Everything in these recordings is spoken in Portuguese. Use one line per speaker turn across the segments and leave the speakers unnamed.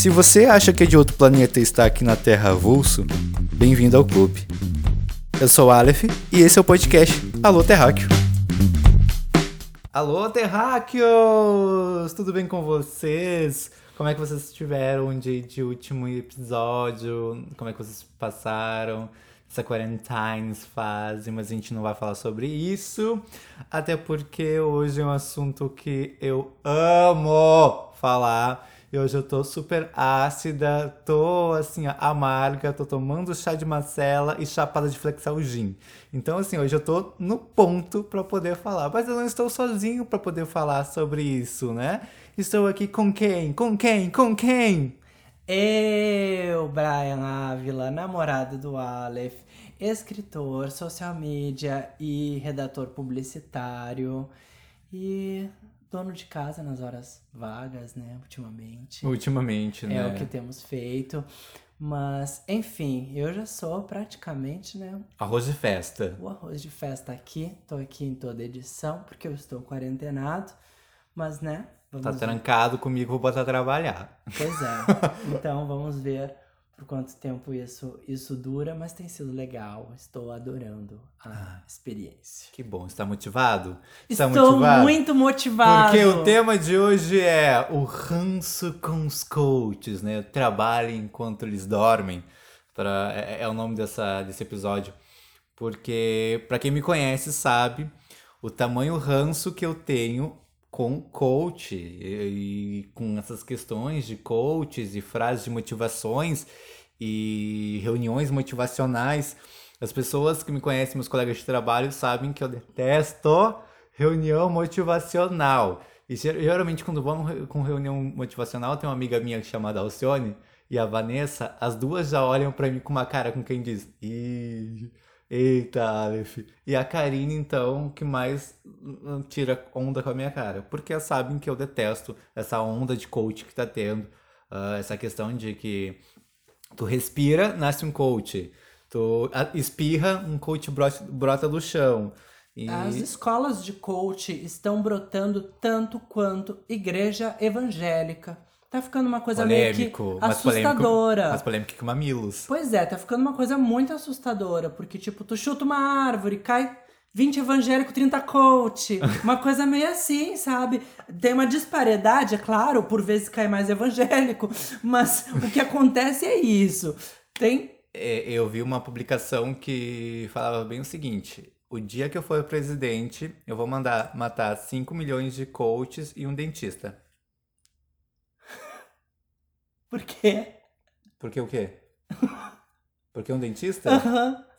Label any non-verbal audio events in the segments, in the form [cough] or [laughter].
Se você acha que é de outro planeta e está aqui na Terra avulso, bem-vindo ao clube. Eu sou Aleph e esse é o podcast Alô Terráqueo. Alô Terráqueos! Tudo bem com vocês? Como é que vocês estiveram de, de último episódio? Como é que vocês passaram? essa quarantines fase, mas a gente não vai falar sobre isso, até porque hoje é um assunto que eu amo falar. E hoje eu tô super ácida, tô assim, amarga, tô tomando chá de macela e chapada de flexal gin. Então, assim, hoje eu tô no ponto para poder falar. Mas eu não estou sozinho para poder falar sobre isso, né? Estou aqui com quem? Com quem? Com quem?
Eu, Brian Ávila, namorado do Aleph, escritor, social media e redator publicitário e dono de casa nas horas vagas, né, ultimamente.
Ultimamente, né?
É o que temos feito. Mas, enfim, eu já sou praticamente, né?
Arroz de festa.
O arroz de festa aqui. Tô aqui em toda edição, porque eu estou quarentenado. Mas, né?
Vamos tá trancado ver. comigo, vou botar a trabalhar.
Pois é. [laughs] Então, vamos ver por quanto tempo isso, isso dura, mas tem sido legal. Estou adorando a ah, experiência.
Que bom, está motivado?
Está Estou motivado? muito motivado.
Porque o tema de hoje é o ranço com os coaches, né? Trabalhem enquanto eles dormem. Pra, é, é o nome dessa, desse episódio. Porque, para quem me conhece, sabe o tamanho ranço que eu tenho com coach e, e, com essas questões de coaches e frases de motivações e reuniões motivacionais. As pessoas que me conhecem, meus colegas de trabalho, sabem que eu detesto reunião motivacional. E geralmente, quando vamos com reunião motivacional, tem uma amiga minha chamada Alcione e a Vanessa, as duas já olham para mim com uma cara com quem diz: Ih Eita, Aleph. E a Karine, então, que mais hum, tira onda com a minha cara. Porque sabem que eu detesto essa onda de coach que tá tendo. Uh, essa questão de que tu respira, nasce um coach. Tu espirra, um coach brota do chão.
E... As escolas de coach estão brotando tanto quanto igreja evangélica. Tá ficando uma coisa polêmico, meio que assustadora.
Mas polêmico que mamilos.
Pois é, tá ficando uma coisa muito assustadora. Porque, tipo, tu chuta uma árvore, cai 20 evangélico, 30 coach. Uma [laughs] coisa meio assim, sabe? Tem uma disparidade, é claro, por vezes cai mais evangélico. Mas o que acontece é isso. Tem.
É, eu vi uma publicação que falava bem o seguinte: o dia que eu for presidente, eu vou mandar matar 5 milhões de coaches e um dentista.
Por quê?
Porque o quê? [laughs] Porque um dentista?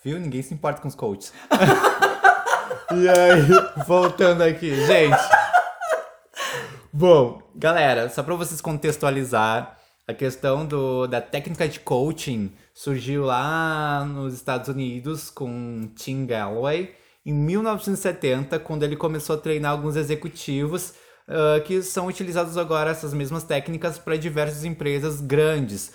Viu? Ninguém se importa com os coaches. [laughs] e aí, voltando aqui, gente. Bom, galera, só para vocês contextualizar, a questão do, da técnica de coaching surgiu lá nos Estados Unidos com Tim Galloway em 1970, quando ele começou a treinar alguns executivos uh, que são utilizados agora essas mesmas técnicas para diversas empresas grandes.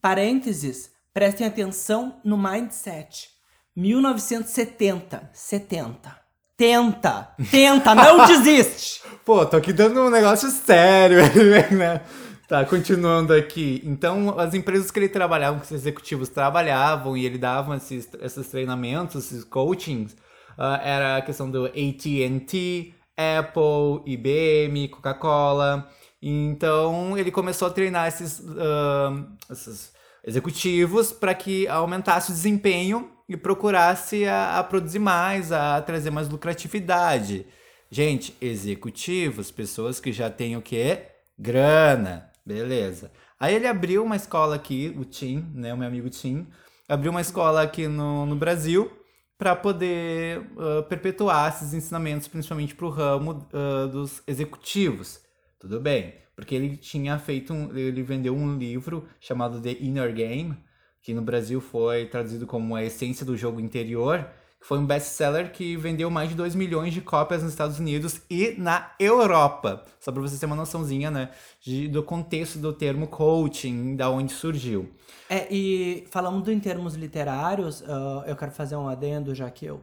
Parênteses, prestem atenção no mindset. 1970, 70. Tenta, tenta, não [laughs] desiste.
Pô, tô aqui dando um negócio sério, [laughs] né? Tá, continuando aqui. Então, as empresas que ele trabalhava, que os executivos trabalhavam e ele dava esses, esses treinamentos, esses coachings, uh, era a questão do AT&T, Apple, IBM, Coca-Cola. Então ele começou a treinar esses, uh, esses executivos para que aumentasse o desempenho e procurasse a, a, produzir mais, a trazer mais lucratividade. Gente, executivos, pessoas que já têm o quê? Grana, beleza. Aí ele abriu uma escola aqui, o Tim, né, o meu amigo Tim, abriu uma escola aqui no, no Brasil para poder uh, perpetuar esses ensinamentos, principalmente para o ramo uh, dos executivos. Tudo bem, porque ele tinha feito um, ele vendeu um livro chamado The Inner Game, que no Brasil foi traduzido como A Essência do Jogo Interior, que foi um best-seller que vendeu mais de 2 milhões de cópias nos Estados Unidos e na Europa. Só para vocês terem uma noçãozinha, né, de, do contexto do termo coaching, da onde surgiu.
É, e falando em termos literários, uh, eu quero fazer um adendo, já que eu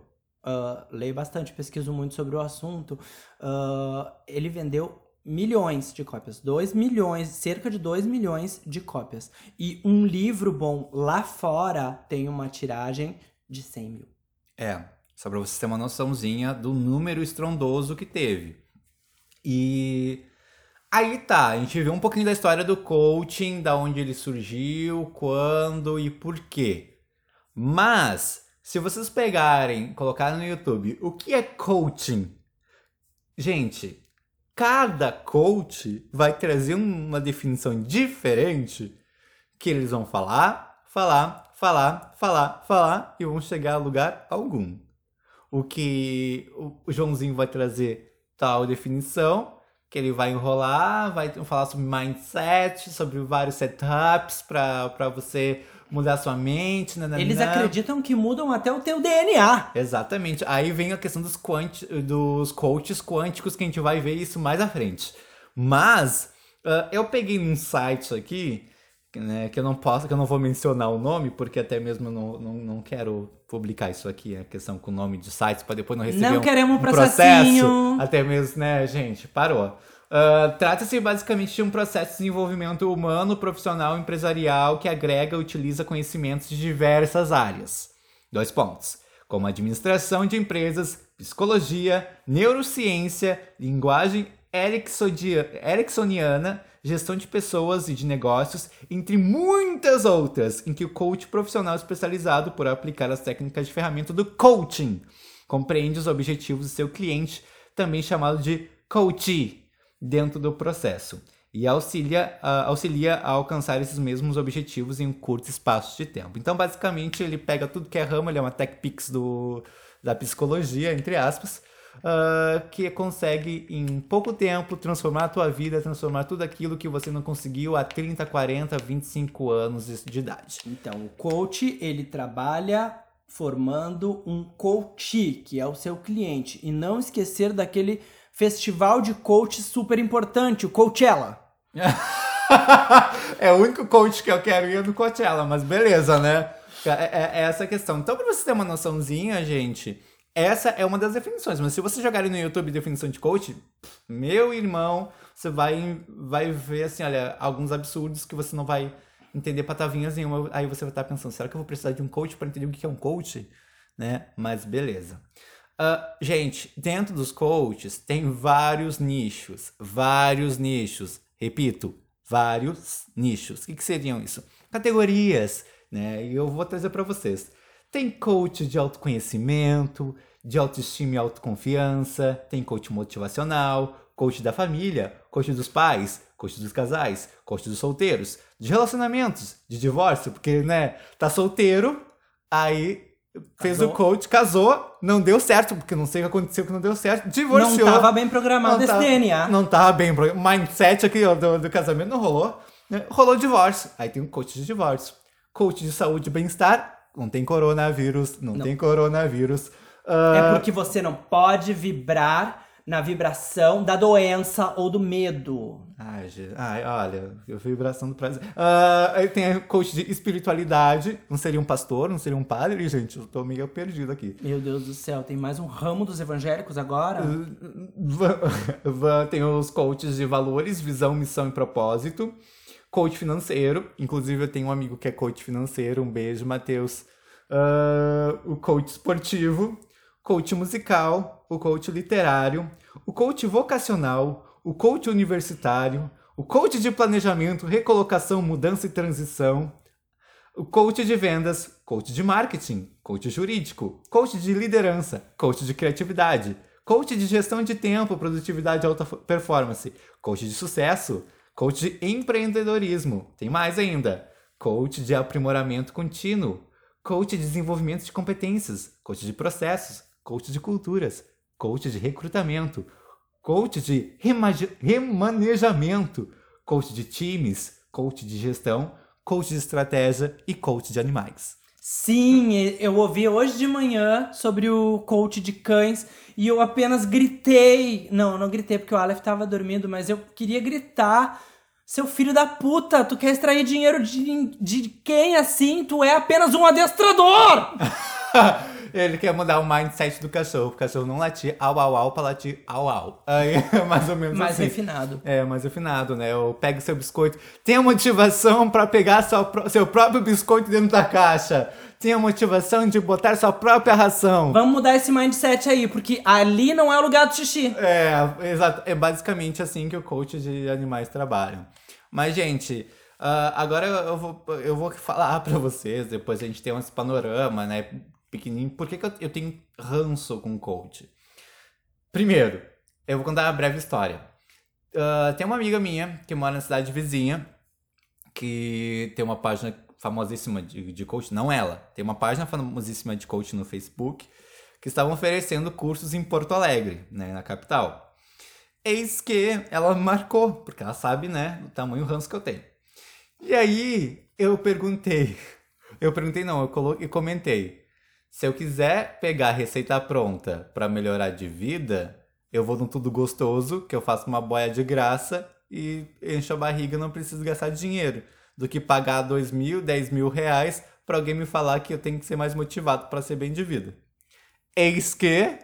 uh, leio bastante, pesquiso muito sobre o assunto. Uh, ele vendeu milhões de cópias. 2 milhões, cerca de 2 milhões de cópias. E um livro bom lá fora tem uma tiragem de 100 mil.
É, só pra você ter uma noçãozinha do número estrondoso que teve. E aí tá, a gente viu um pouquinho da história do coaching, da onde ele surgiu, quando e por quê. Mas, se vocês pegarem, colocarem no YouTube, o que é coaching? Gente, cada coach vai trazer uma definição diferente que eles vão falar, falar, falar, falar, falar e vão chegar a lugar algum. O que o Joãozinho vai trazer tal definição, que ele vai enrolar, vai falar sobre mindset, sobre vários setups para você mudar sua mente. Nananã.
Eles acreditam que mudam até o teu DNA.
Exatamente. Aí vem a questão dos, quanti, dos coaches quânticos, que a gente vai ver isso mais à frente. Mas uh, eu peguei um site aqui, né, que eu não posso, que eu não vou mencionar o nome, porque até mesmo eu não, não, não quero publicar isso aqui, a questão com o nome de sites, para depois não receber
Não
um,
queremos
um processo. Até mesmo, né, gente, parou. Uh, Trata-se basicamente de um processo de desenvolvimento humano, profissional, empresarial que agrega e utiliza conhecimentos de diversas áreas. Dois pontos. Como administração de empresas, psicologia, neurociência, linguagem ericksoniana, gestão de pessoas e de negócios, entre muitas outras, em que o coach profissional especializado por aplicar as técnicas de ferramenta do coaching compreende os objetivos do seu cliente, também chamado de coachee, dentro do processo e auxilia, ah, auxilia a alcançar esses mesmos objetivos em um curto espaço de tempo. Então, basicamente, ele pega tudo que é ramo, ele é uma tech pix do, da psicologia, entre aspas, ah, que consegue em pouco tempo transformar a tua vida, transformar tudo aquilo que você não conseguiu há 30, 40, 25 anos de de idade.
Então, o coach, ele trabalha formando um coach, que é o seu cliente. E não esquecer daquele festival de coach super importante, o Coachella. [laughs]
é o único coach que eu quero ir é do Coachella, mas beleza, né? É, é- é essa a questão. Então, pra você ter uma noçãozinha, gente, essa é uma das definições. Mas se você jogar no YouTube definição de coach, meu irmão, você vai, vai ver, assim, olha, alguns absurdos que você não vai entender patavinhas nenhuma. Aí você vai estar pensando, será que eu vou precisar de um coach para entender o que é um coach? Né? Mas beleza. Ah, gente, dentro dos coaches tem vários nichos. Vários nichos. Repito, vários nichos. O que, que seriam isso? Categorias, né? E eu vou trazer para vocês. Tem coach de autoconhecimento, de autoestima e autoconfiança, tem coach motivacional, coach da família, coach dos pais, coach dos casais, coach dos solteiros, de relacionamentos, de divórcio, porque, né, tá solteiro, aí fez
Casou.
o coach, casou, não deu certo, porque não sei o que aconteceu que não deu certo,
Não
divorciou.
estava bem programado
Não
esse
tava-
DNA.
Não tava bem. pro- O mindset aqui ó, do, do casamento não rolou. né? Rolou divórcio. Aí tem um coach de divórcio. Coach de saúde e bem-estar. Não tem coronavírus. Não,
Não.
tem coronavírus.
É
Ah,
porque você não pode vibrar na vibração da doença ou do medo.
Ai, ai, olha, vibração do prazer. Ah, aí tem a coach de espiritualidade. Não seria um pastor, não seria um padre, gente. Eu tô meio perdido aqui.
Meu Deus do céu, tem mais um ramo dos evangélicos agora?
Va- [laughs] Tem os coaches de valores, visão, missão e propósito. Coach financeiro. Inclusive, eu tenho um amigo que é coach financeiro. Um beijo, Matheus. Ah, o coach esportivo. Coach musical. O coach literário. O coach vocacional. O coach universitário. O coach de planejamento, recolocação, mudança e transição. O coach de vendas, coach de marketing, coach jurídico, coach de liderança, coach de criatividade, coach de gestão de tempo, produtividade e alta fo- performance, coach de sucesso, coach de empreendedorismo. Tem mais ainda. Coach de aprimoramento contínuo, coach de desenvolvimento de competências, coach de processos, coach de culturas, coach de recrutamento, coach de remanejamento, coach de times, coach de gestão, coach de estratégia e coach de animais.
Sim, eu ouvi hoje de manhã sobre o coach de cães e eu apenas gritei. Não, não gritei porque o Aleph tava dormindo, mas eu queria gritar. Seu filho da puta, tu quer extrair dinheiro de, de quem assim? Tu é apenas um adestrador! [laughs]
Ele quer mudar o mindset do cachorro. O cachorro não latir au au au pra latir au au. Aí é [laughs] mais ou menos
Mais
assim.
refinado.
É, mais refinado, né? Eu pego seu biscoito. Tenha motivação pra pegar sua pró- seu próprio biscoito dentro da caixa. Tenha motivação de botar sua própria ração.
Vamos mudar esse mindset aí, porque ali não é o lugar do xixi.
É, exato. É basicamente assim que o coach de animais trabalham. Mas, gente, ah, agora eu vou, eu vou falar pra vocês, depois a gente tem esse panorama, né, pequenininho, por que, que eu, eu tenho ranço com coach? Primeiro, eu vou contar uma breve história. Ah, tem uma amiga minha que mora na cidade vizinha, que tem uma página famosíssima de, de coach, não ela, tem uma página famosíssima de coach no Facebook, que estavam oferecendo cursos em Porto Alegre, né, na capital. Eis que ela marcou, porque ela sabe, né, o tamanho ranço que eu tenho. E aí eu perguntei, [laughs] eu perguntei não, eu coloquei, comentei, se eu quiser pegar a receita pronta para melhorar de vida, eu vou no tudo gostoso, que eu faço uma boia de graça e encho a barriga, não preciso gastar dinheiro, do que pagar dois mil, dez mil reais para alguém me falar que eu tenho que ser mais motivado para ser bem de vida. Eis que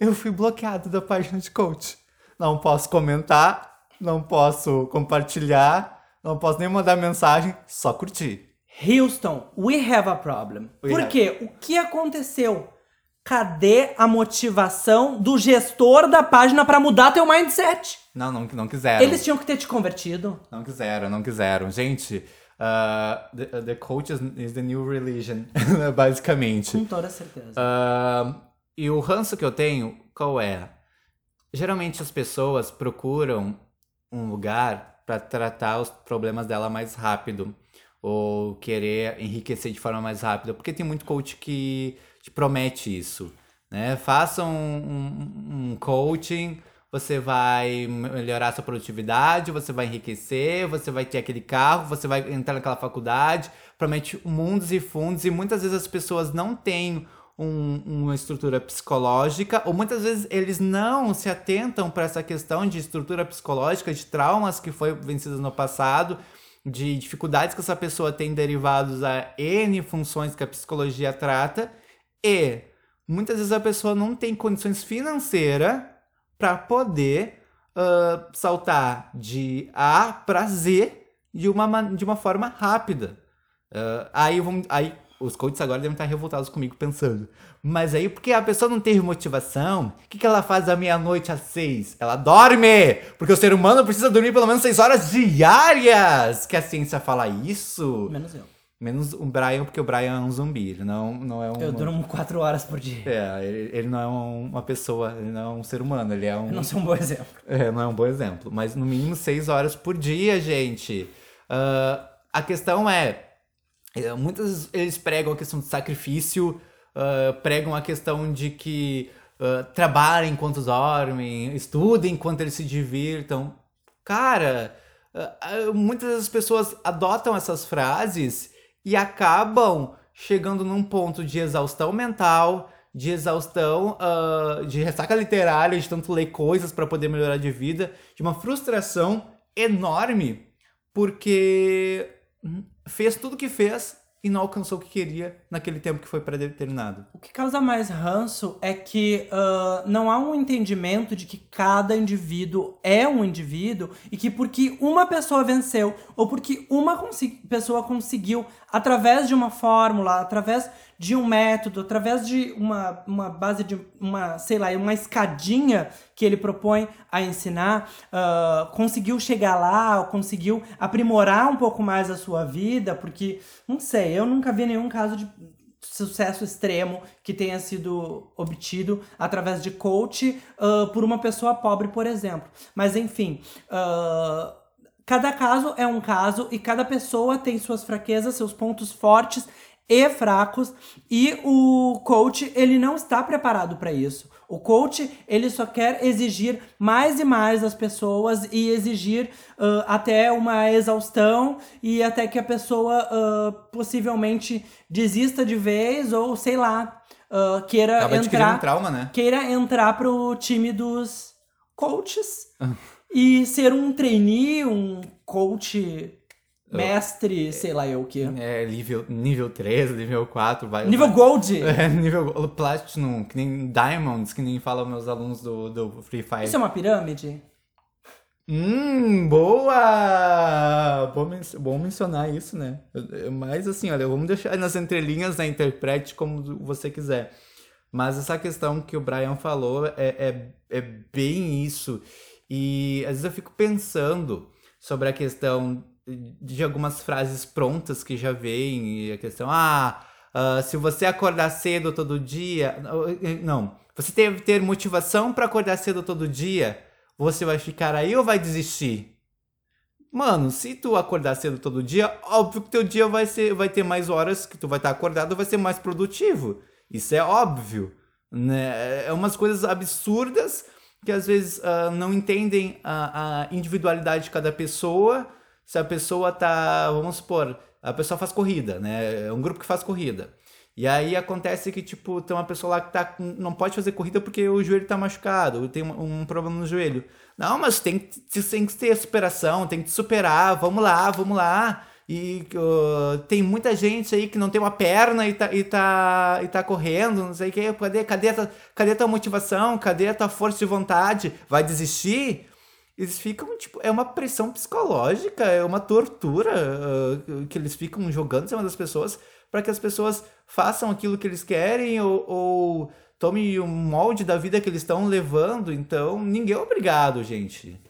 eu fui bloqueado da página de coach. Não posso comentar, não posso compartilhar, não posso nem mandar mensagem, só curtir.
Houston, we have a problem.
We
Por
have.
quê? O que aconteceu? Cadê a motivação do gestor da página pra mudar teu mindset?
Não, não, não quiseram.
Eles tinham que ter te convertido.
Não quiseram, não quiseram. Gente, uh, the, the coach is, is the new religion, [laughs] basicamente.
Com toda certeza.
Ah, e o ranço que eu tenho, qual é? Geralmente as pessoas procuram um lugar para tratar os problemas dela mais rápido ou querer enriquecer de forma mais rápida, porque tem muito coach que te promete isso, né? Faça um, um, um coaching, você vai melhorar sua produtividade, você vai enriquecer, você vai ter aquele carro, você vai entrar naquela faculdade, promete mundos e fundos e muitas vezes as pessoas não têm um- uma estrutura psicológica, ou muitas vezes eles não se atentam para essa questão de estrutura psicológica, de traumas que foi vencidas no passado, de dificuldades que essa pessoa tem derivados a N funções que a psicologia trata, e muitas vezes a pessoa não tem condições financeiras para poder ah, saltar de A para Z de uma, de uma forma rápida. Ah, aí, vamos, aí os coaches agora devem estar revoltados comigo pensando. Mas aí, porque a pessoa não teve motivação, o que, que ela faz da meia-noite às seis? Ela dorme! Porque o ser humano precisa dormir pelo menos seis horas diárias! Que a ciência fala isso.
Menos eu.
Menos o Brian, porque o Brian é um zumbi. Ele não, não é um.
Eu durmo quatro horas por dia.
É, ele, ele não é um- uma pessoa, ele não é um ser humano, ele é um.
Eu não sou um bom exemplo.
É, não é um bom exemplo. Mas no mínimo seis horas por dia, gente. Ah, a questão é. É, Muitos eles pregam a questão de sacrifício, ah, pregam a questão de que ah, trabalhem enquanto dormem, estudem enquanto eles se divirtam. Cara, ah, muitas das pessoas adotam essas frases e acabam chegando num ponto de exaustão mental, de exaustão, de ressaca literária, de tanto ler coisas para poder melhorar de vida, de uma frustração enorme, porque fez tudo o que fez e não alcançou o que queria naquele tempo que foi predeterminado.
O que causa mais ranço é que ah, não há um entendimento de que cada indivíduo é um indivíduo e que porque uma pessoa venceu ou porque uma pessoa conseguiu, através de uma fórmula, através de um método, através de uma, uma base de uma, sei lá, uma escadinha que ele propõe a ensinar, ah, conseguiu chegar lá, conseguiu aprimorar um pouco mais a sua vida, porque, não sei, eu nunca vi nenhum caso de sucesso extremo que tenha sido obtido através de coach ah, por uma pessoa pobre, por exemplo. Mas enfim, ah, cada caso é um caso e cada pessoa tem suas fraquezas, seus pontos fortes e fracos e o coach ele não está preparado para isso. O coach ele só quer exigir mais e mais das pessoas e exigir ah, até uma exaustão e até que a pessoa ah, possivelmente desista de vez ou sei lá ah, queira
Acaba adquirindo um
entrar
trauma, né?
queira entrar pro time dos coaches e ser um trainee, um coach Mestre, sei lá eu o que.
É, nível, nível 3, nível 4, vai.
Nível
vai.
Gold! [laughs]
É, nível Platinum, que nem Diamonds, que nem falam meus alunos do, do Free Fire.
Isso é uma pirâmide?
Hum, boa! Bom, bom mencionar isso, né? Mas assim, olha, vamos deixar nas entrelinhas, né? Interprete como você quiser. Mas essa questão que o Brian falou é, é, é bem isso. E às vezes eu fico pensando sobre a questão de algumas frases prontas que já vêm, e a questão, ah, ah, se você acordar cedo todo dia. Não, você deve ter motivação para acordar cedo todo dia. Você vai ficar aí ou vai desistir? Mano, se tu acordar cedo todo dia, óbvio que teu dia vai ser, vai ter mais horas que tu vai estar acordado, vai ser mais produtivo. Isso é óbvio, né? É umas coisas absurdas que às vezes ah, não entendem a, a individualidade de cada pessoa. Se a pessoa tá, vamos supor, a pessoa faz corrida, né? É um grupo que faz corrida. E aí acontece que, tipo, tem uma pessoa lá que tá, não pode fazer corrida porque o joelho tá machucado, tem um, um problema no joelho. Não, mas tem, tem que ter superação, tem que te superar, vamos lá, vamos lá. E uh, tem muita gente aí que não tem uma perna e tá, e tá, e tá correndo, não sei o que. Cadê, cadê, a, cadê a tua motivação? Cadê a tua força de vontade? Vai desistir? Eles ficam, tipo, é uma pressão psicológica, é uma tortura uh, que eles ficam jogando em cima das pessoas para que as pessoas façam aquilo que eles querem ou, ou tomem o molde da vida que eles estão levando. Então, ninguém é obrigado, gente.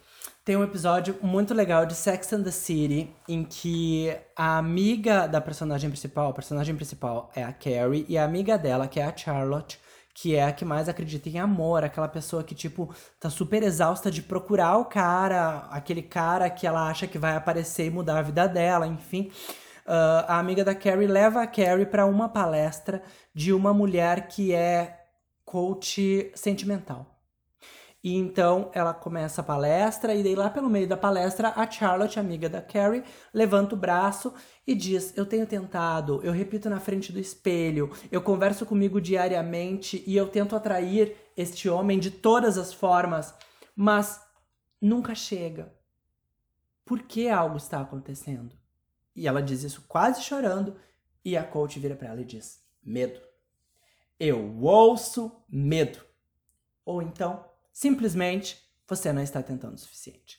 Tem um episódio muito legal de Sex and the City em que a amiga da personagem principal, a personagem principal é a Carrie, e a amiga dela, que é a Charlotte, que é a que mais acredita em amor, aquela pessoa que, tipo, tá super exausta de procurar o cara, aquele cara que ela acha que vai aparecer e mudar a vida dela, enfim. Ah, a amiga da Carrie leva a Carrie pra uma palestra de uma mulher que é coach sentimental. E então ela começa a palestra, e daí lá pelo meio da palestra, a Charlotte, amiga da Carrie, levanta o braço e diz: Eu tenho tentado, eu repito na frente do espelho, eu converso comigo diariamente e eu tento atrair este homem de todas as formas, mas nunca chega. Por que algo está acontecendo? E ela diz isso quase chorando, e a coach vira para ela e diz: Medo. Eu ouço medo. Ou então, simplesmente, você não está tentando o suficiente.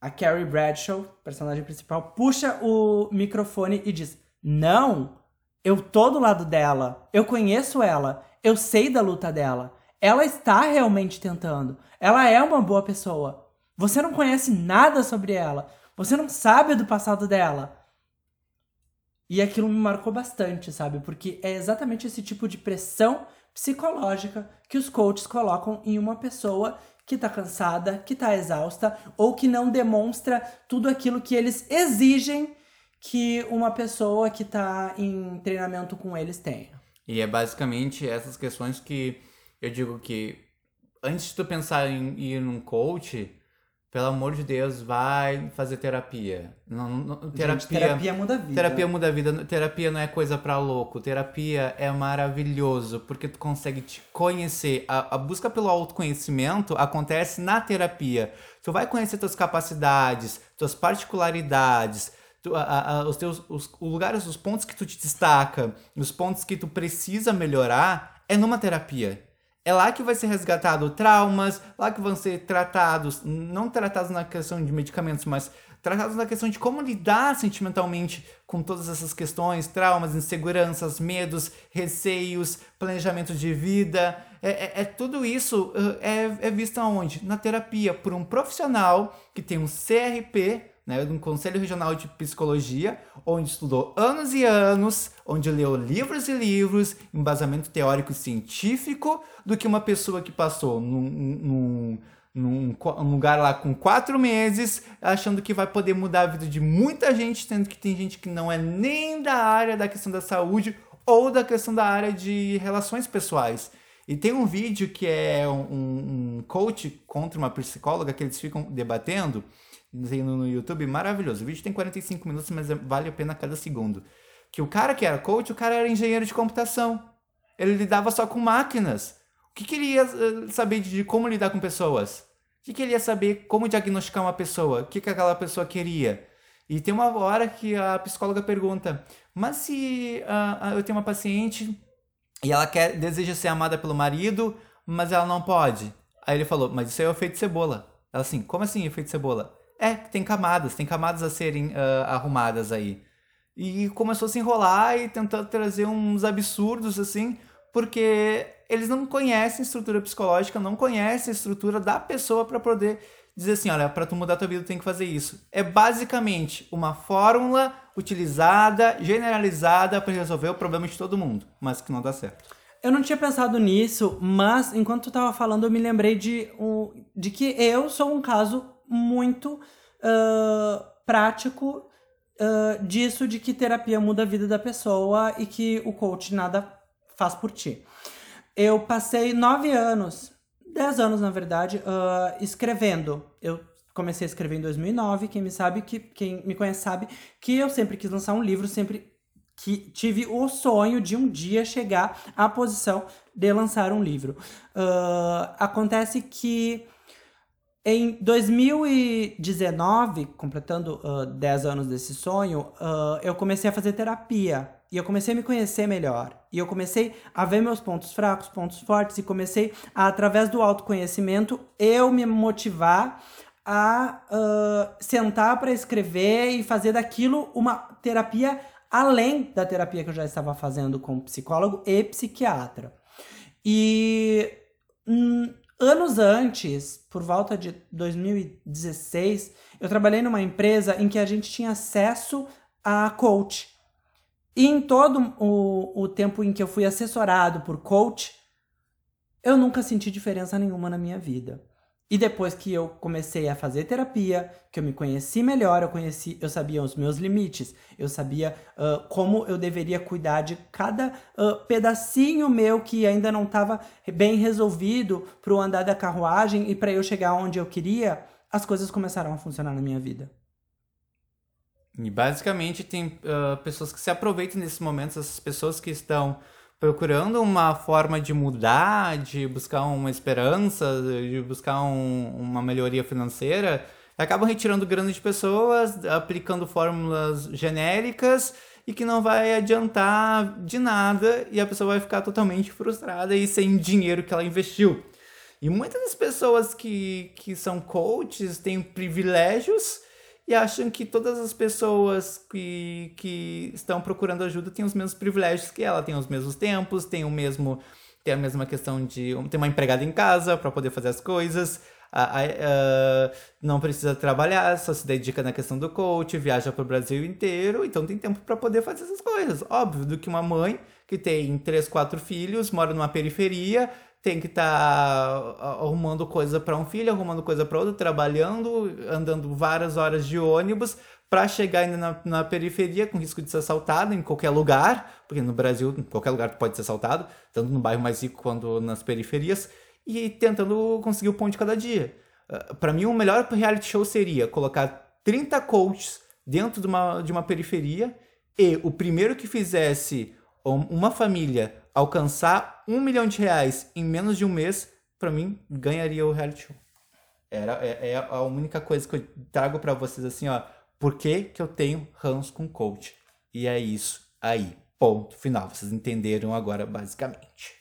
A Carrie Bradshaw, personagem principal, puxa o microfone e diz: Não, eu tô do lado dela, eu conheço ela, eu sei da luta dela. Ela está realmente tentando. Ela é uma boa pessoa. Você não conhece nada sobre ela. Você não sabe do passado dela. E aquilo me marcou bastante, sabe? Porque é exatamente esse tipo de pressão psicológica que os coaches colocam em uma pessoa que tá cansada, que tá exausta ou que não demonstra tudo aquilo que eles exigem que uma pessoa que tá em treinamento com eles tenha.
E é basicamente essas questões que eu digo que antes de tu pensar em ir num coach, pelo amor de Deus, vai fazer terapia. Não, não- terapia,
Gente, terapia muda a vida.
Terapia muda a vida. Terapia não é coisa pra louco. Terapia é maravilhoso porque tu consegue te conhecer. A, a busca pelo autoconhecimento acontece na terapia. Tu vai conhecer tuas capacidades, tuas particularidades, tu- a- a- os teus os, os lugares, os pontos que tu te destaca, os pontos que tu precisa melhorar é numa terapia. É lá que vai ser resgatado traumas, lá que vão ser tratados, não tratados na questão de medicamentos, mas tratados na questão de como lidar sentimentalmente com todas essas questões, traumas, inseguranças, medos, receios, planejamento de vida. É, é- é tudo isso uh, é, é visto aonde? Na terapia, por um profissional que tem um CRP, né, um Conselho Regional de Psicologia, onde estudou anos e anos, onde leu livros e livros, embasamento teórico e científico, do que uma pessoa que passou num, num, num co- um lugar lá com quatro meses, achando que vai poder mudar a vida de muita gente, sendo que tem gente que não é nem da área da questão da saúde ou da questão da área de relações pessoais. E tem um vídeo que é um, um coach contra uma psicóloga que eles ficam debatendo no, YouTube, maravilhoso. O vídeo tem 45 minutos, mas é- vale a pena cada segundo. Que o cara que era coach, o cara era engenheiro de computação. Ele lidava só com máquinas. O que, que ele ia eh, saber de, como lidar com pessoas? O que, que ele ia saber como diagnosticar uma pessoa? O que, que aquela pessoa queria? E tem uma hora que a psicóloga pergunta: Mas se uh, eu tenho uma paciente e ela quer, deseja ser amada pelo marido, mas ela não pode. Aí ele falou: Mas isso é o efeito cebola. Ela assim: Como assim efeito cebola? É, tem camadas, tem camadas a serem uh, arrumadas aí. E começou a se enrolar e tentar trazer uns absurdos assim, porque eles não conhecem a estrutura psicológica, não conhecem a estrutura da pessoa para poder dizer assim, olha, para tu mudar tua vida tem que fazer isso. É basicamente uma fórmula utilizada, generalizada para resolver o problema de todo mundo, mas que não dá certo.
Eu não tinha pensado nisso, mas enquanto tu tava falando eu me lembrei de, um, de que eu sou um caso muito uh, prático uh, disso de que terapia muda a vida da pessoa e que o coach nada faz por ti. Eu passei nove anos 10 anos, na verdade, uh, escrevendo. Eu comecei a escrever em 2009. Quem me sabe, que, quem me conhece sabe que eu sempre quis lançar um livro, sempre que tive o sonho de um dia chegar à posição de lançar um livro. Uh, acontece que em 2019, completando uh, 10 anos desse sonho, uh, eu comecei a fazer terapia. E eu comecei a me conhecer melhor. E eu comecei a ver meus pontos fracos, pontos fortes. E comecei, a, através do autoconhecimento, eu me motivar a uh, sentar para escrever e fazer daquilo uma terapia além da terapia que eu já estava fazendo com psicólogo e psiquiatra. E. Hum, Anos antes, por volta de 2016, eu trabalhei numa empresa em que a gente tinha acesso a coach. E em todo o, o tempo em que eu fui assessorado por coach, eu nunca senti diferença nenhuma na minha vida. E depois que eu comecei a fazer terapia, que eu me conheci melhor, eu conheci, eu sabia os meus limites, eu sabia uh, como eu deveria cuidar de cada uh, pedacinho meu que ainda não estava bem resolvido para o andar da carruagem e para eu chegar onde eu queria, as coisas começaram a funcionar na minha vida.
E basicamente tem uh, pessoas que se aproveitam nesses momentos, essas pessoas que estão procurando uma forma de mudar, de buscar uma esperança, de buscar um, uma melhoria financeira, acabam retirando grana de pessoas, aplicando fórmulas genéricas e que não vai adiantar de nada e a pessoa vai ficar totalmente frustrada e sem dinheiro que ela investiu. E muitas das pessoas que, que são coaches têm privilégios e acham que todas as pessoas que, que estão procurando ajuda têm os mesmos privilégios que ela, têm os mesmos tempos, têm o mesmo tem a mesma questão de ter uma empregada em casa para poder fazer as coisas, a, a, a, não precisa trabalhar, só se dedica na questão do coach, viaja para o Brasil inteiro, então tem tempo para poder fazer essas coisas. Óbvio, do que uma mãe que tem três, quatro filhos, mora numa periferia, tem que estar tá arrumando coisa para um filho, arrumando coisa para outro, trabalhando, andando várias horas de ônibus para chegar ainda na, na, periferia com risco de ser assaltado em qualquer lugar, porque no Brasil, qualquer lugar pode ser assaltado, tanto no bairro mais rico quanto nas periferias, e tentando conseguir o pão de cada dia. Ah, para mim, o melhor reality show seria colocar 30 coaches dentro de uma, de uma periferia e o primeiro que fizesse uma família alcançar um milhão de reais em menos de um mês, para mim, ganharia o reality show. Era, é, é a única coisa que eu trago para vocês assim, ó. Por que, que eu tenho ranço com coach? E é isso aí. Ponto final. Vocês entenderam agora, basicamente.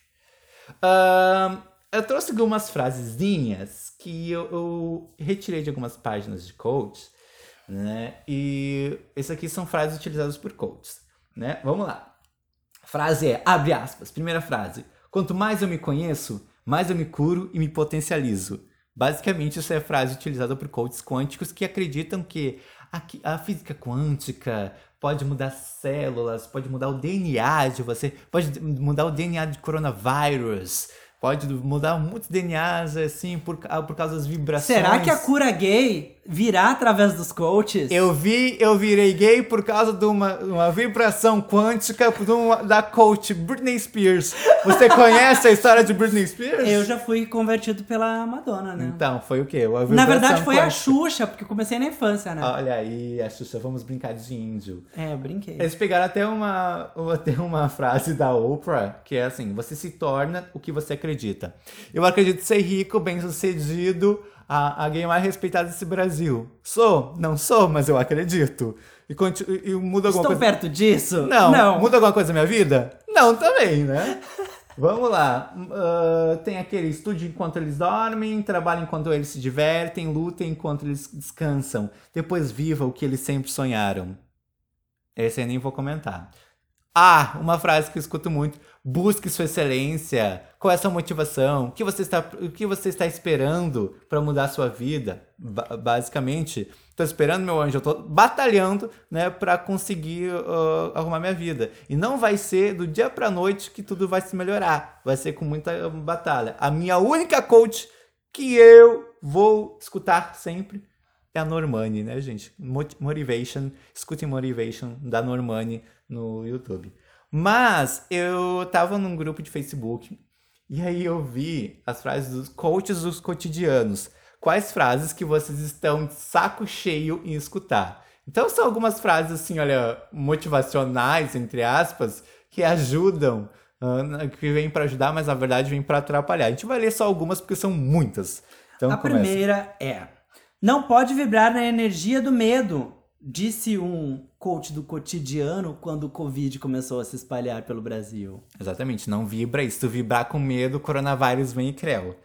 Eu trouxe algumas frasezinhas que eu, eu, retirei de algumas páginas de coach, né? E essas aqui são frases utilizadas por coaches, né? Vamos lá. Frase é, abre aspas, primeira frase. Quanto mais eu me conheço, mais eu me curo e me potencializo. Basicamente, isso é a frase utilizada por coaches quânticos que acreditam que a, a física quântica pode mudar células, pode mudar o DNA de você, pode mudar o DNA de coronavírus, pode mudar muitos DNAs assim por, por causa das vibrações.
Será que a cura gay virá através dos coaches?
Eu vi, eu virei gay por causa de uma, uma vibração quântica uma, da coach Britney Spears. Você [laughs] conhece a história de Britney Spears?
Eu já fui convertido pela Madonna, né?
Então, foi o quê?
Na verdade, foi quântica. a Xuxa, porque comecei na infância, né?
Olha aí, a Xuxa, vamos brincar de índio.
É, eu brinquei.
Eles pegaram até uma, até uma frase da Oprah, que é assim, você se torna o que você acredita. Eu acredito ser rico, bem sucedido, a, a gay mais respeitada desse Brasil. Sou? Não sou, mas eu acredito. E, continu, e muda alguma
Estou
coisa.
perto disso?
Não.
Não.
Muda alguma coisa na minha vida? Não, também, né? Vamos lá. Ah, tem aquele estude enquanto eles dormem, trabalhe enquanto eles se divertem, lutem enquanto eles descansam. Depois viva o que eles sempre sonharam. Esse eu nem vou comentar. Ah, uma frase que eu escuto muito. Busque sua excelência. Qual é a sua motivação? O que você está, o que você está esperando para mudar a sua vida? Ba- basicamente, tô esperando, meu anjo, tô batalhando, né, para conseguir ah, arrumar minha vida. E não vai ser do dia pra noite que tudo vai se melhorar. Vai ser com muita batalha. A minha única coach que eu vou escutar sempre é a Normani, né, gente? Mot- Motivation, escutem Motivation da Normani no YouTube. Mas eu tava num grupo de Facebook e aí eu vi as frases dos coaches dos cotidianos. Quais frases que vocês estão de saco cheio em escutar? Então são algumas frases assim, olha, motivacionais, entre aspas, que ajudam, ah, que vêm para ajudar, mas na verdade vêm para atrapalhar. A gente vai ler só algumas porque são muitas. Então
A
começa.
primeira é: Não pode vibrar na energia do medo, disse um coach do cotidiano quando o Covid começou a se espalhar pelo Brasil.
Exatamente, não vibra. E se tu vibrar com medo, o coronavírus vem e creu.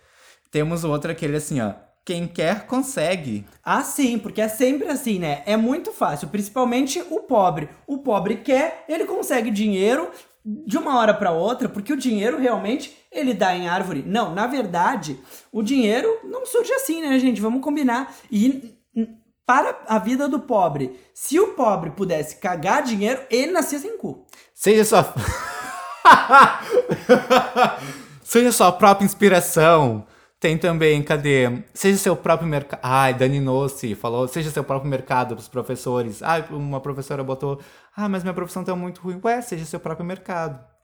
Temos outro aquele assim, ó. Quem quer, consegue.
Ah, sim, porque é sempre assim, né? É muito fácil, principalmente o pobre. O pobre quer, ele consegue dinheiro de uma hora para outra, porque o dinheiro realmente ele dá em árvore. Não, na verdade, o dinheiro não surge assim, né, gente? Vamos combinar. E para a vida do pobre, se o pobre pudesse cagar dinheiro, ele nascia sem cu.
Seja sua. [laughs] Seja sua própria inspiração. Tem também, cadê? Seja seu próprio mercado. Ai, Dani Nossi falou, seja seu próprio mercado para os professores. Ai, uma professora botou, ah, mas minha profissão tá muito ruim. Ué, seja seu próprio mercado.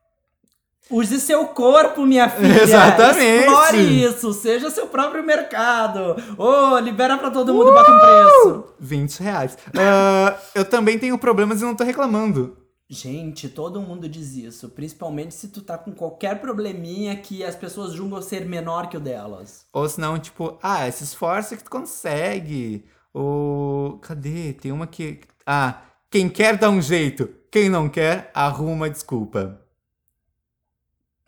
Use seu corpo, minha filha.
Exatamente.
Explore isso. Seja seu próprio mercado. Ô, libera pra todo mundo e bota um preço.
20 reais. Ah, eu também tenho problemas e não tô reclamando.
Gente, todo mundo diz isso. Principalmente se tu tá com qualquer probleminha que as pessoas julgam ser menor que o delas.
Ou senão, tipo, ah, se esforça que tu consegue. Ou. Cadê? Tem uma que. Ah, quem quer dá um jeito. Quem não quer, arruma desculpa.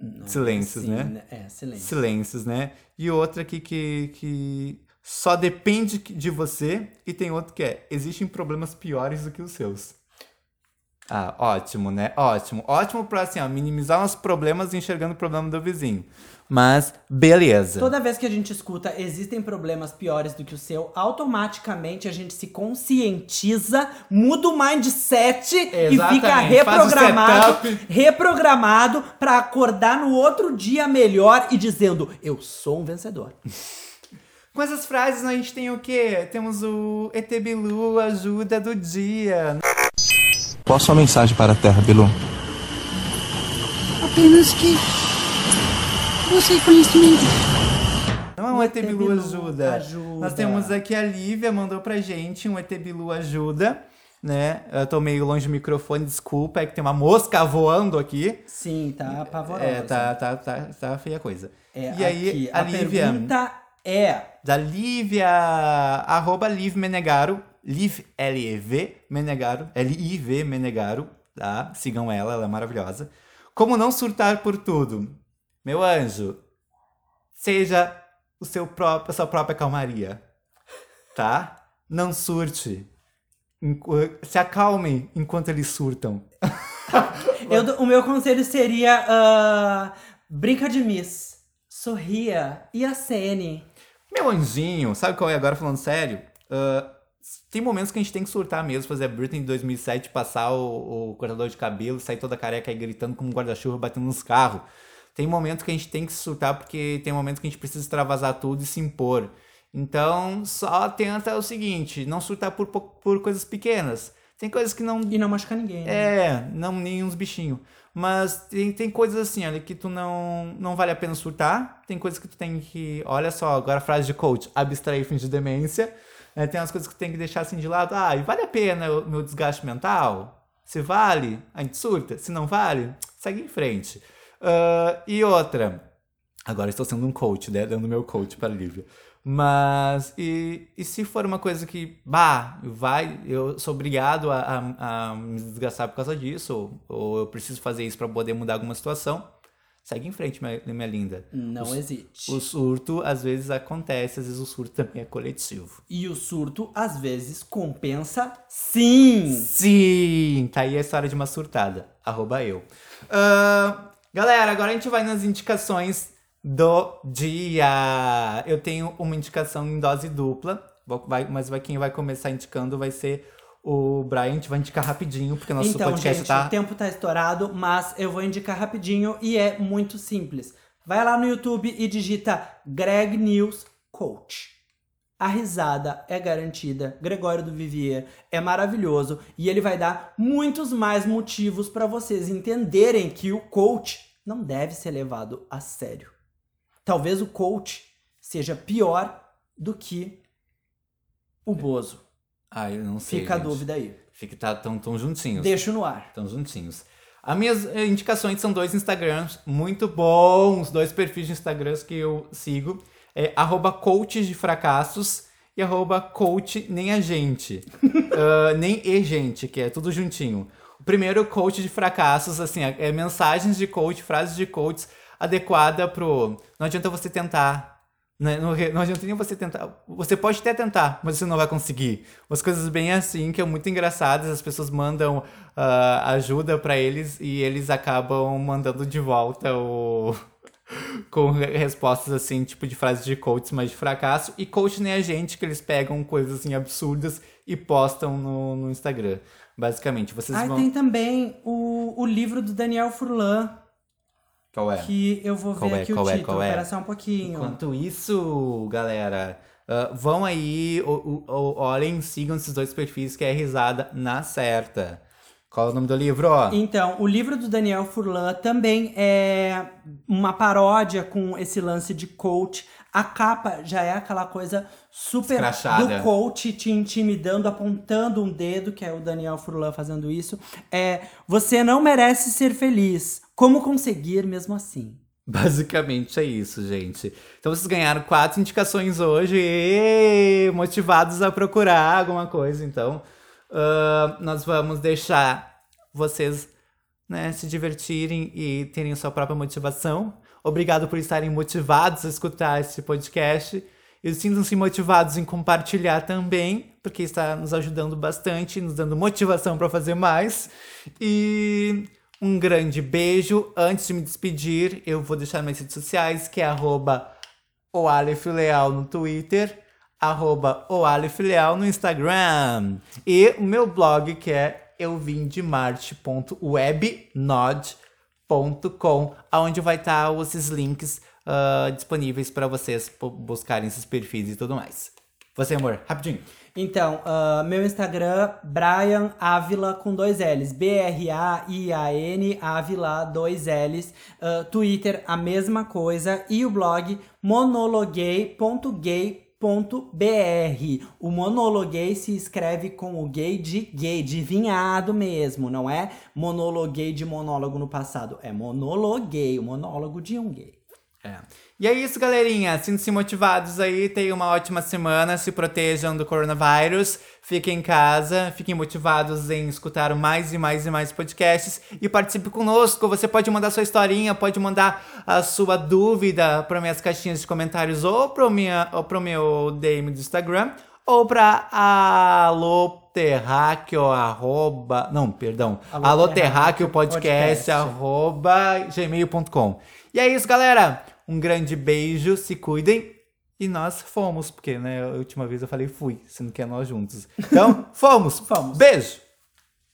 Não,
Silêncios,
assim,
né?
É, silêncio.
Silêncios, né? E outra aqui que, que só depende de você. E tem outro que é: existem problemas piores do que os seus. Ah, ótimo, né? Ótimo. Ótimo pra, assim, ó, minimizar os problemas enxergando o problema do vizinho. Mas, beleza.
Toda vez que a gente escuta existem problemas piores do que o seu, automaticamente a gente se conscientiza, muda o mindset e
Exatamente.
fica
Faz o
reprogramado, reprogramado pra acordar no outro dia melhor e dizendo: "Eu sou um vencedor". [laughs]
Com essas frases, a gente tem o quê? Temos o ET Bilu, ajuda do dia.
Qual a sua mensagem para a Terra, Bilu?
Apenas que você conhecimento.
Não é um ET, Bilu, ajuda.
ajuda.
Nós temos aqui a Lívia, mandou pra gente um ET Bilu ajuda, né? Eu tô meio longe do microfone, desculpa, é que tem uma mosca voando aqui.
Sim, tá apavorosa.
É, tá, tá, tá, tá feia a coisa.
É,
e aí,
aqui,
a, Lívia,
pergunta é:
da Lívia, arroba Liv Menegaro, Liv, L-E-V, Menegaro, L-I-V Menegaro, tá? Sigam ela, ela é maravilhosa. Como não surtar por tudo? Meu anjo, seja o seu próprio, a sua própria calmaria, tá? Não surte. Se acalmem enquanto eles surtam. [laughs]
eu o meu conselho seria: ah, brinca de Miss, sorria e acene.
Meu anjinho, sabe qual é agora falando sério? Ah, tem momentos que a gente tem que surtar mesmo, fazer a Britney de 2007, passar o, o cortador de cabelo, sair toda careca e gritando como um guarda-chuva batendo nos carros. Tem momentos que a gente tem que surtar porque tem momentos que a gente precisa extravasar tudo e se impor. Então, só tenta o seguinte, não surtar por, por coisas pequenas. Tem coisas que não
E não machucar ninguém. né?
é, não nem uns bichinhos. Mas tem, tem coisas assim, olha, que tu não, não vale a pena surtar. Tem coisas que tu tem que. Olha só, agora a frase de coach: abstrair fins de demência. É, tem umas coisas que tu tem que deixar assim de lado. Ah, e vale a pena o meu desgaste mental? Se vale, a gente surta. Se não vale, segue em frente. Ah, e outra. Agora estou sendo um coach, né? Dando meu coach para a Lívia. Mas, e, e se for uma coisa que, bah, vai, eu sou obrigado a, a, a me desgastar por causa disso, ou, ou eu preciso fazer isso para poder mudar alguma situação, segue em frente, minha, minha linda.
Não
o,
existe.
O surto às vezes acontece, às vezes o surto também é coletivo.
E o surto, às vezes, compensa sim.
Sim! Tá aí a história de uma surtada. Arroba eu. Ah, galera, agora a gente vai nas indicações do dia. Eu tenho uma indicação em dose dupla, vai- mas vai, quem vai começar indicando vai ser o Brian. A gente vai indicar rapidinho, porque nosso
então,
podcast
gente,
tá.
o tempo tá estourado, mas eu vou indicar rapidinho e é muito simples. Vai lá no YouTube e digita Greg News Coach. A risada é garantida. Gregório do Vivier é maravilhoso e ele vai dar muitos mais motivos para vocês entenderem que o coach não deve ser levado a sério. Talvez o coach seja pior do que o Bozo.
Ah, eu não sei.
Fica a
gente.
dúvida aí.
Fica tá, tão, tão juntinhos.
Deixo no ar.
Estão juntinhos. As minhas eh, indicações são dois Instagrams muito bons, dois perfis de Instagrams que eu sigo. É arroba coach de fracassos e arroba coach nem a gente. [laughs] Ah, nem e gente, que é tudo juntinho. O primeiro, coach de fracassos, assim, é é mensagens de coach, frases de coach adequada pro... Não adianta você tentar, né? Não, não adianta nem você tentar. Você pode até tentar, mas você não vai conseguir. Umas coisas bem assim, que é muito engraçadas. As pessoas mandam ah, ajuda pra eles e eles acabam mandando de volta o. Com re- respostas assim, tipo de frases de coaches, mas de fracasso. E coach nem a gente, que eles pegam coisas assim absurdas e postam no, no Instagram. Basicamente, vocês
Ah,
vão.
tem também o, o livro do Daniel Furlan,
Qual é?
que eu vou ver
Qual é,
aqui o
é,
título.
é?
Espera só um pouquinho.
Enquanto isso, galera, ah, vão aí, o- o- o- olhem, sigam esses dois perfis que é risada na certa. Qual é o nome do livro? ó?
Então, o livro do Daniel Furlan também é uma paródia com esse lance de coach. A capa já é aquela coisa super
Escrachada.
do coach te intimidando, apontando um dedo, que é o Daniel Furlan fazendo isso. É, você não merece ser feliz. Como conseguir mesmo assim?
Basicamente é isso, gente. Então vocês ganharam quatro indicações hoje, e motivados a procurar alguma coisa. Então, ah, nós vamos deixar vocês né, se divertirem e terem sua própria motivação. Obrigado por estarem motivados a escutar esse podcast. E sintam-se motivados em compartilhar também, porque está nos ajudando bastante, nos dando motivação para fazer mais. E um grande beijo. Antes de me despedir, eu vou deixar minhas redes sociais, que é arroba o Aleph Leal no Twitter, arroba o Aleph Leal no Instagram. E o meu blog, que é euvimdemarte.webnode.com, onde vai estar esses links ah, disponíveis para vocês buscarem esses perfis e tudo mais. Você, amor, rapidinho.
Então, ah, meu Instagram, Brian Ávila com dois L's. B-R-A-I-A-N, Ávila, dois L's. Ah, Twitter, a mesma coisa. E o blog, monologuei.gay.br. O monologuei se escreve com o gay de gay, de vinhado mesmo. Não é monologuei de monólogo no passado. É monologuei, o monólogo de um gay.
É. E é isso, galerinha. Sintam-se motivados aí. Tenham uma ótima semana. Se protejam do coronavírus. Fiquem em casa. Fiquem motivados em escutar mais e mais e mais podcasts. E participe conosco. Você pode mandar sua historinha, pode mandar a sua dúvida para minhas caixinhas de comentários ou para pro meu DM do Instagram ou para aloterráqueo, arroba... Não, perdão. Aloterráqueo podcast,
podcast.
arroba gmail.com. E é isso, galera. Um grande beijo, se cuidem. E nós fomos, porque, né, a última vez eu falei fui, sendo que é nós juntos. Então, [laughs] fomos.
Fomos.
Beijo.